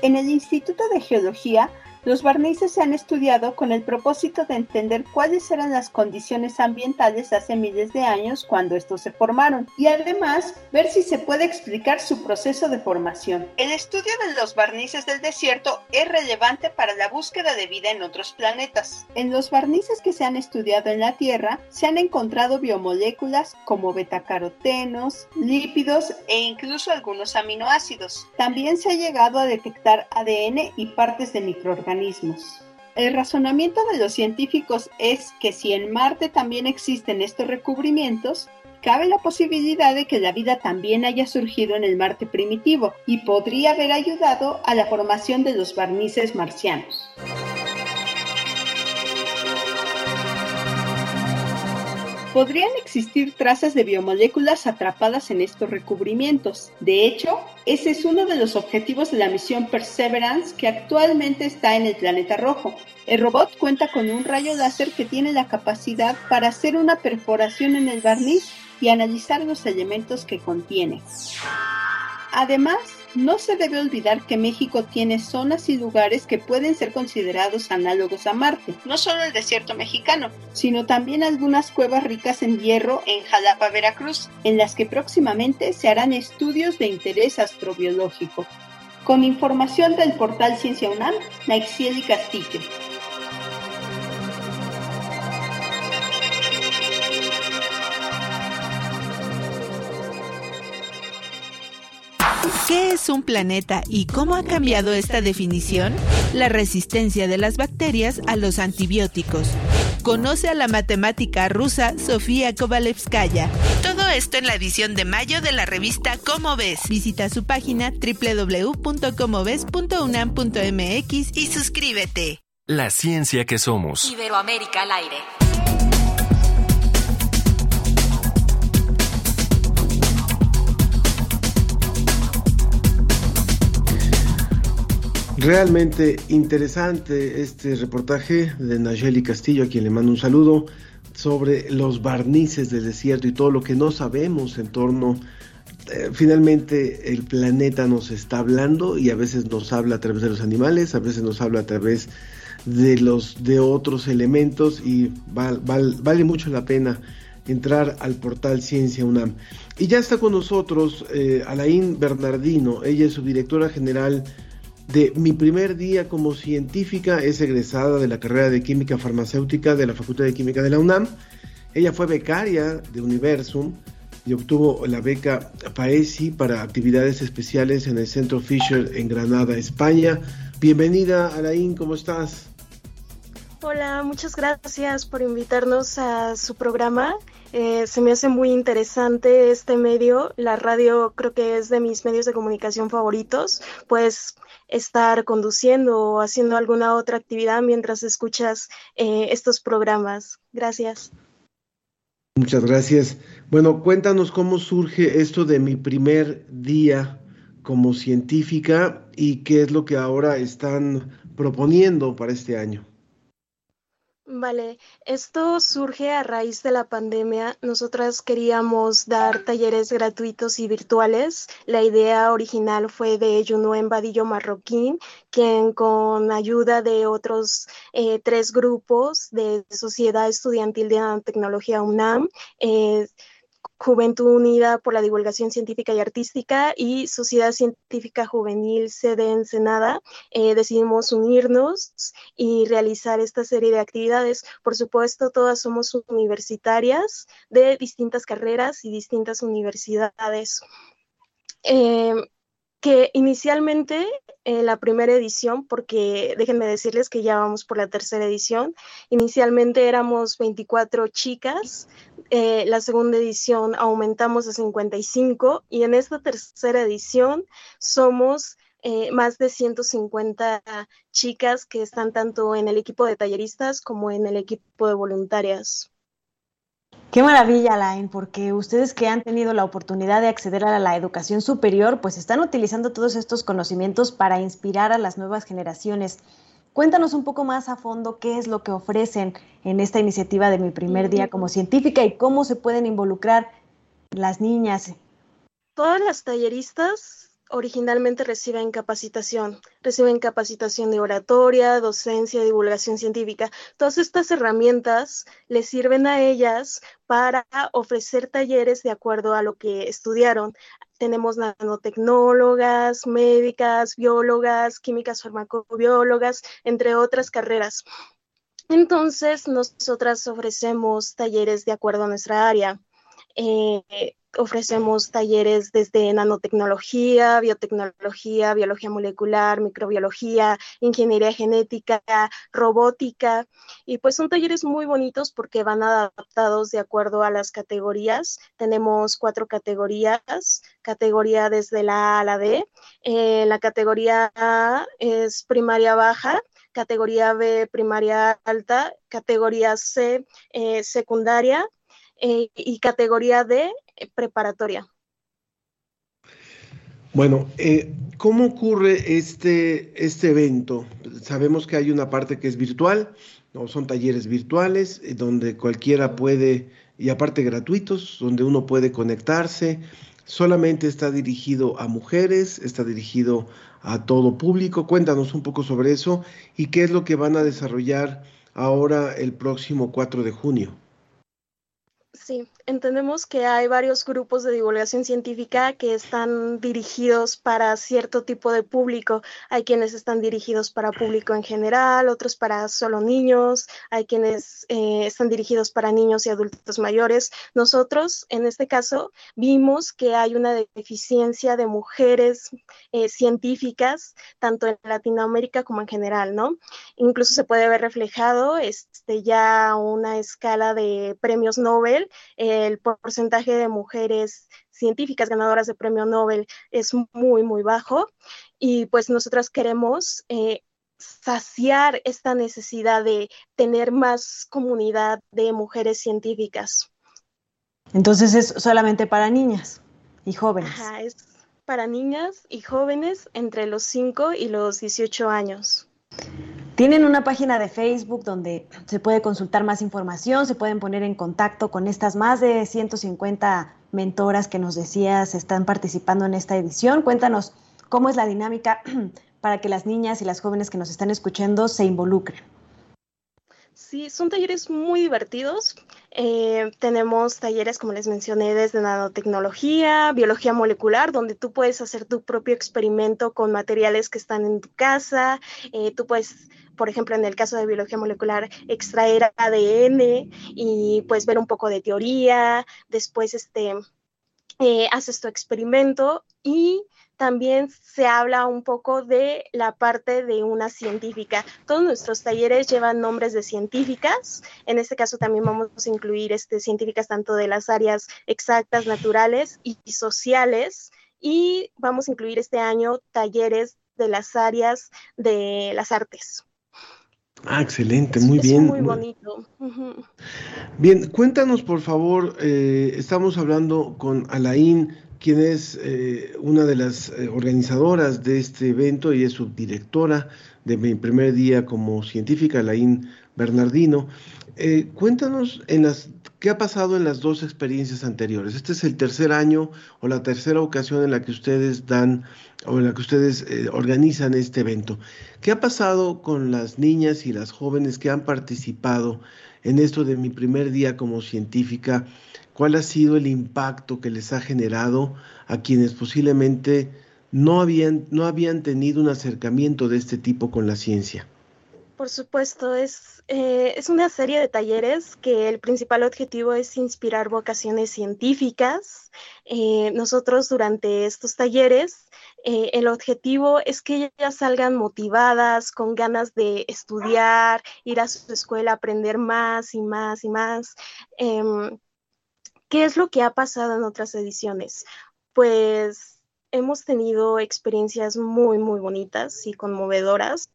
En el Instituto de Geología los barnices se han estudiado con el propósito de entender cuáles eran las condiciones ambientales hace miles de años cuando estos se formaron y además ver si se puede explicar su proceso de formación. El estudio de los barnices del desierto es relevante para la búsqueda de vida en otros planetas. En los barnices que se han estudiado en la Tierra se han encontrado biomoléculas como betacarotenos, lípidos e incluso algunos aminoácidos. También se ha llegado a detectar ADN y partes de microorganismos el razonamiento de los científicos es que si en Marte también existen estos recubrimientos, cabe la posibilidad de que la vida también haya surgido en el Marte primitivo y podría haber ayudado a la formación de los barnices marcianos. Podrían existir trazas de biomoléculas atrapadas en estos recubrimientos. De hecho, ese es uno de los objetivos de la misión Perseverance que actualmente está en el planeta rojo. El robot cuenta con un rayo láser que tiene la capacidad para hacer una perforación en el barniz y analizar los elementos que contiene. Además, no se debe olvidar que México tiene zonas y lugares que pueden ser considerados análogos a Marte, no solo el desierto mexicano, sino también algunas cuevas ricas en hierro en Jalapa, Veracruz, en las que próximamente se harán estudios de interés astrobiológico. Con información del portal Ciencia UNAM, Naixieli Castillo. ¿Qué es un planeta y cómo ha cambiado esta definición? La resistencia de las bacterias a los antibióticos. Conoce a la matemática rusa Sofía Kovalevskaya. Todo esto en la edición de mayo de la revista Cómo ves. Visita su página www.comoves.unam.mx y suscríbete. La ciencia que somos. Iberoamérica al aire. Realmente interesante este reportaje de Nayeli Castillo, a quien le mando un saludo, sobre los barnices del desierto y todo lo que no sabemos en torno. Eh, finalmente el planeta nos está hablando y a veces nos habla a través de los animales, a veces nos habla a través de los de otros elementos y vale mucho la pena entrar al portal Ciencia UNAM. Y ya está con nosotros eh, Alain Bernardino, ella es su directora general de mi primer día como científica, es egresada de la carrera de Química Farmacéutica de la Facultad de Química de la UNAM. Ella fue becaria de Universum y obtuvo la beca PAESI para actividades especiales en el Centro Fisher en Granada, España. Bienvenida, Alain, ¿cómo estás? Hola, muchas gracias por invitarnos a su programa. Eh, se me hace muy interesante este medio. La radio creo que es de mis medios de comunicación favoritos, pues estar conduciendo o haciendo alguna otra actividad mientras escuchas eh, estos programas. Gracias. Muchas gracias. Bueno, cuéntanos cómo surge esto de mi primer día como científica y qué es lo que ahora están proponiendo para este año. Vale, esto surge a raíz de la pandemia. Nosotras queríamos dar talleres gratuitos y virtuales. La idea original fue de Junuen Vadillo Marroquín, quien con ayuda de otros eh, tres grupos de Sociedad Estudiantil de Tecnología UNAM, eh, Juventud Unida por la Divulgación Científica y Artística y Sociedad Científica Juvenil Sede Ensenada, eh, decidimos unirnos y realizar esta serie de actividades. Por supuesto, todas somos universitarias de distintas carreras y distintas universidades. Eh, que inicialmente en la primera edición, porque déjenme decirles que ya vamos por la tercera edición. Inicialmente éramos 24 chicas, eh, la segunda edición aumentamos a 55 y en esta tercera edición somos eh, más de 150 chicas que están tanto en el equipo de talleristas como en el equipo de voluntarias. Qué maravilla, Alain, porque ustedes que han tenido la oportunidad de acceder a la educación superior, pues están utilizando todos estos conocimientos para inspirar a las nuevas generaciones. Cuéntanos un poco más a fondo qué es lo que ofrecen en esta iniciativa de mi primer día como científica y cómo se pueden involucrar las niñas. Todas las talleristas originalmente reciben capacitación, reciben capacitación de oratoria, docencia, divulgación científica. Todas estas herramientas les sirven a ellas para ofrecer talleres de acuerdo a lo que estudiaron. Tenemos nanotecnólogas, médicas, biólogas, químicas farmacobiólogas, entre otras carreras. Entonces, nosotras ofrecemos talleres de acuerdo a nuestra área. Eh, ofrecemos talleres desde nanotecnología, biotecnología, biología molecular, microbiología, ingeniería genética, robótica. Y pues son talleres muy bonitos porque van adaptados de acuerdo a las categorías. Tenemos cuatro categorías, categoría desde la A a la D. Eh, la categoría A es primaria baja, categoría B primaria alta, categoría C eh, secundaria eh, y categoría D preparatoria. Bueno, eh, ¿cómo ocurre este, este evento? Sabemos que hay una parte que es virtual, ¿no? son talleres virtuales eh, donde cualquiera puede, y aparte gratuitos, donde uno puede conectarse. Solamente está dirigido a mujeres, está dirigido a todo público. Cuéntanos un poco sobre eso y qué es lo que van a desarrollar ahora el próximo 4 de junio. Sí, entendemos que hay varios grupos de divulgación científica que están dirigidos para cierto tipo de público. Hay quienes están dirigidos para público en general, otros para solo niños, hay quienes eh, están dirigidos para niños y adultos mayores. Nosotros, en este caso, vimos que hay una deficiencia de mujeres eh, científicas, tanto en Latinoamérica como en general, ¿no? Incluso se puede ver reflejado este, ya una escala de premios Nobel el porcentaje de mujeres científicas ganadoras de premio Nobel es muy, muy bajo. Y pues nosotras queremos eh, saciar esta necesidad de tener más comunidad de mujeres científicas. Entonces es solamente para niñas y jóvenes. es para niñas y jóvenes entre los 5 y los 18 años. Tienen una página de Facebook donde se puede consultar más información, se pueden poner en contacto con estas más de 150 mentoras que nos decías están participando en esta edición. Cuéntanos cómo es la dinámica para que las niñas y las jóvenes que nos están escuchando se involucren. Sí, son talleres muy divertidos. Eh, tenemos talleres, como les mencioné, desde nanotecnología, biología molecular, donde tú puedes hacer tu propio experimento con materiales que están en tu casa. Eh, tú puedes por ejemplo, en el caso de biología molecular, extraer ADN y pues ver un poco de teoría, después este, eh, haces tu experimento y también se habla un poco de la parte de una científica. Todos nuestros talleres llevan nombres de científicas. En este caso también vamos a incluir este, científicas tanto de las áreas exactas, naturales y sociales. Y vamos a incluir este año talleres de las áreas de las artes. Ah, excelente, muy bien. Muy bonito. Bien, cuéntanos por favor, eh, estamos hablando con Alain, quien es eh, una de las eh, organizadoras de este evento y es subdirectora de mi primer día como científica, Alain Bernardino. cuéntanos en las ¿Qué ha pasado en las dos experiencias anteriores? Este es el tercer año o la tercera ocasión en la que ustedes dan o en la que ustedes eh, organizan este evento. ¿Qué ha pasado con las niñas y las jóvenes que han participado en esto de mi primer día como científica? ¿Cuál ha sido el impacto que les ha generado a quienes posiblemente no habían, no habían tenido un acercamiento de este tipo con la ciencia? Por supuesto, es, eh, es una serie de talleres que el principal objetivo es inspirar vocaciones científicas. Eh, nosotros durante estos talleres Eh, el objetivo es que ellas salgan motivadas, con ganas de estudiar, ir a su escuela, aprender más y más y más. ¿Qué es lo que ha pasado en otras ediciones? Pues hemos tenido experiencias muy, muy bonitas y conmovedoras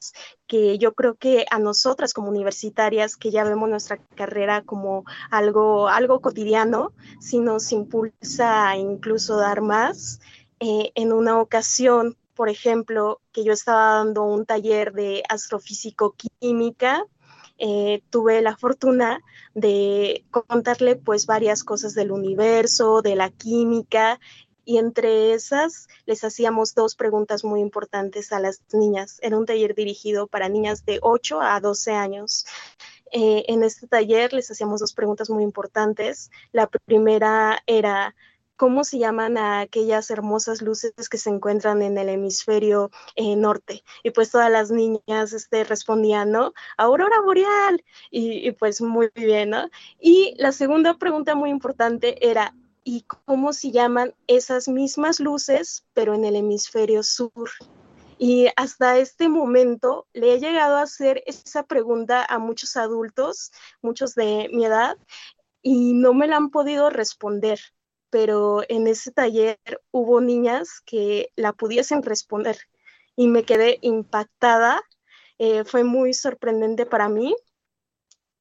que yo creo que a nosotras como universitarias que ya vemos nuestra carrera como algo, algo cotidiano, si nos impulsa a incluso dar más. Eh, en una ocasión, por ejemplo, que yo estaba dando un taller de astrofísico-química, eh, tuve la fortuna de contarle pues varias cosas del universo, de la química y entre esas les hacíamos dos preguntas muy importantes a las niñas. Era un taller dirigido para niñas de 8 a 12 años. Eh, en este taller les hacíamos dos preguntas muy importantes. La primera era, ¿cómo se llaman a aquellas hermosas luces que se encuentran en el hemisferio eh, norte? Y pues todas las niñas este, respondían, ¿no? Aurora boreal. Y, y pues muy bien, ¿no? Y la segunda pregunta muy importante era, y cómo se llaman esas mismas luces, pero en el hemisferio sur. Y hasta este momento le he llegado a hacer esa pregunta a muchos adultos, muchos de mi edad, y no me la han podido responder. Pero en ese taller hubo niñas que la pudiesen responder y me quedé impactada. Eh, fue muy sorprendente para mí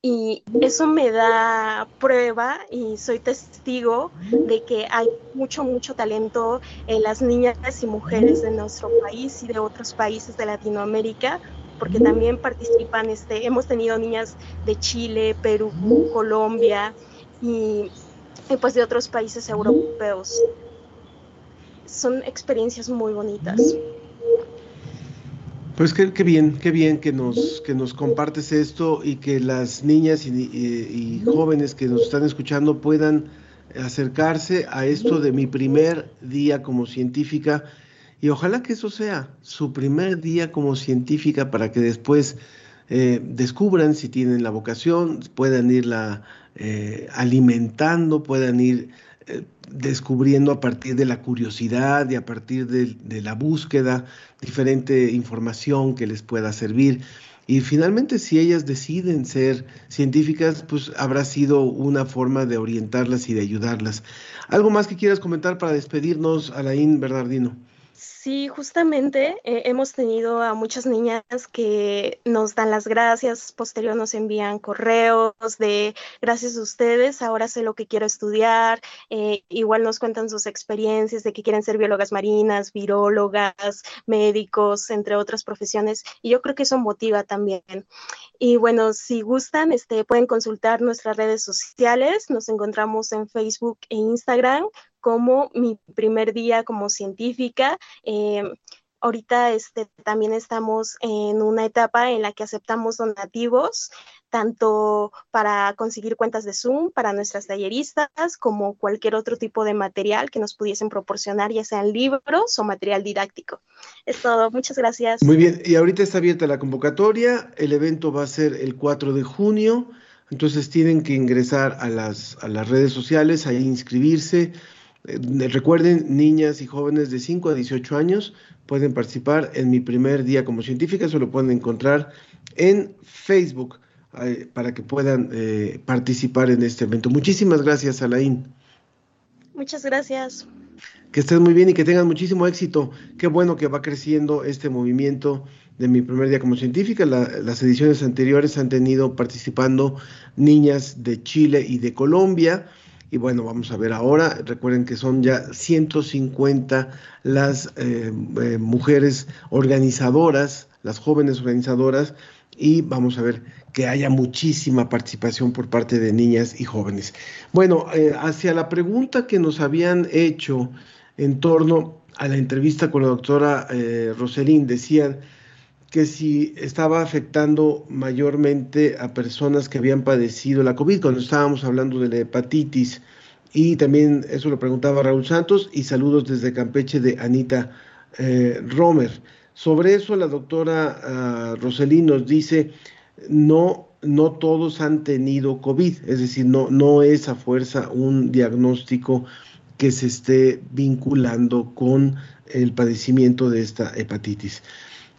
y eso me da prueba y soy testigo de que hay mucho, mucho talento en las niñas y mujeres de nuestro país y de otros países de Latinoamérica, porque también participan, este, hemos tenido niñas de Chile, Perú, Colombia y, y pues de otros países europeos. Son experiencias muy bonitas. Pues qué, bien, qué bien que nos, que nos compartes esto y que las niñas y, jóvenes que nos están escuchando puedan acercarse a esto de mi primer día como científica y ojalá que eso sea su primer día como científica para que después eh, descubran si tienen la vocación, puedan irla eh, alimentando, puedan ir eh, descubriendo a partir de la curiosidad y a partir de, la búsqueda diferente información que les pueda servir. Y finalmente, si ellas deciden ser científicas, pues habrá sido una forma de orientarlas y de ayudarlas. ¿Algo más que quieras comentar para despedirnos, Alain Bernardino? Sí, justamente eh, hemos tenido a muchas niñas que nos dan las gracias, posterior nos envían correos de gracias a ustedes, ahora sé lo que quiero estudiar, eh, igual nos cuentan sus experiencias de que quieren ser biólogas marinas, virólogas, médicos, entre otras profesiones, y yo creo que eso motiva también. Y bueno, si gustan, este, pueden consultar nuestras redes sociales, nos encontramos en Facebook e Instagram como mi primer día como científica. Eh, ahorita este, también estamos en una etapa en la que aceptamos donativos, tanto para conseguir cuentas de Zoom para nuestras talleristas, como cualquier otro tipo de material que nos pudiesen proporcionar, ya sean libros o material didáctico. Es todo, muchas gracias. Muy bien, y ahorita está abierta la convocatoria, el evento va a ser el 4 de junio, entonces tienen que ingresar a las, a las redes sociales, ahí inscribirse eh, recuerden, niñas y jóvenes de 5 a 18 años pueden participar en mi primer día como científica, se lo pueden encontrar en Facebook eh, para que puedan eh, participar en este evento. Muchísimas gracias, Alain. Muchas gracias. Que estén muy bien y que tengan muchísimo éxito. Qué bueno que va creciendo este movimiento de mi primer día como científica. las ediciones anteriores han tenido participando niñas de Chile y de Colombia y bueno, vamos a ver ahora, recuerden que son ya 150 las eh, eh, mujeres organizadoras, las jóvenes organizadoras, y vamos a ver que haya muchísima participación por parte de niñas y jóvenes. Bueno, eh, hacia la pregunta que nos habían hecho en torno a la entrevista con la doctora Roselín, decían que si estaba afectando mayormente a personas que habían padecido la COVID, cuando estábamos hablando de la hepatitis, y también eso lo preguntaba Raúl Santos, y saludos desde Campeche de Anita eh, Romer. Sobre eso la doctora uh, nos dice, no, no todos han tenido COVID, es decir, no, no es a fuerza un diagnóstico que se esté vinculando con el padecimiento de esta hepatitis.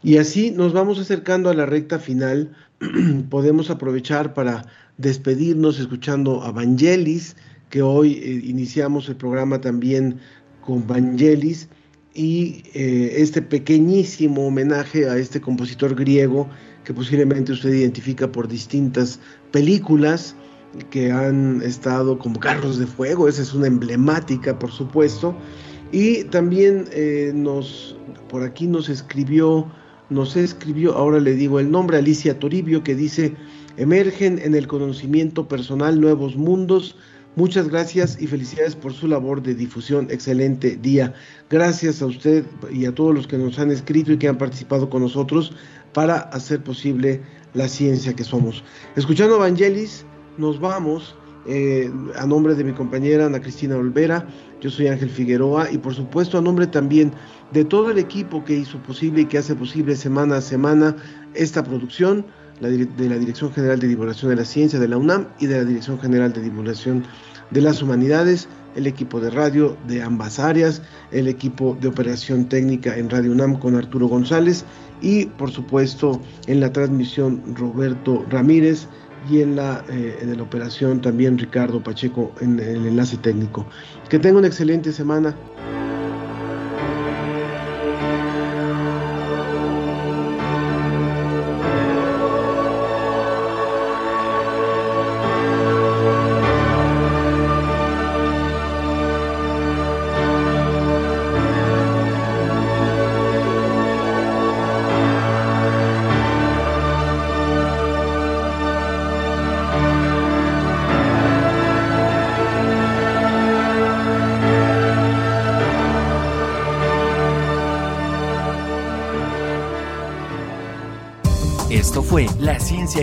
Y así nos vamos acercando a la recta final. Podemos aprovechar para despedirnos escuchando a Vangelis, que hoy eh, iniciamos el programa también con Vangelis y eh, este pequeñísimo homenaje a este compositor griego que posiblemente usted identifica por distintas películas que han estado como carros de fuego, esa es una emblemática por supuesto, y también eh, nos, por aquí nos escribió, nos escribió, ahora le digo el nombre, Alicia Toribio, que dice, emergen en el conocimiento personal nuevos mundos, Muchas gracias y felicidades por su labor de difusión. Excelente día. Gracias a usted y a todos los que nos han escrito y que han participado con nosotros para hacer posible la ciencia que somos. Escuchando Evangelis, nos vamos. Eh, a nombre de mi compañera Ana Cristina Olvera, yo soy Ángel Figueroa y por supuesto a nombre también de todo el equipo que hizo posible y que hace posible semana a semana esta producción de la Dirección General de Divulgación de la Ciencia de la UNAM y de la Dirección General de Divulgación de las Humanidades, el equipo de radio de ambas áreas, el equipo de operación técnica en Radio UNAM con Arturo González y por supuesto en la transmisión Roberto Ramírez y en la, eh, en la operación también Ricardo Pacheco en el enlace técnico. Que tenga una excelente semana.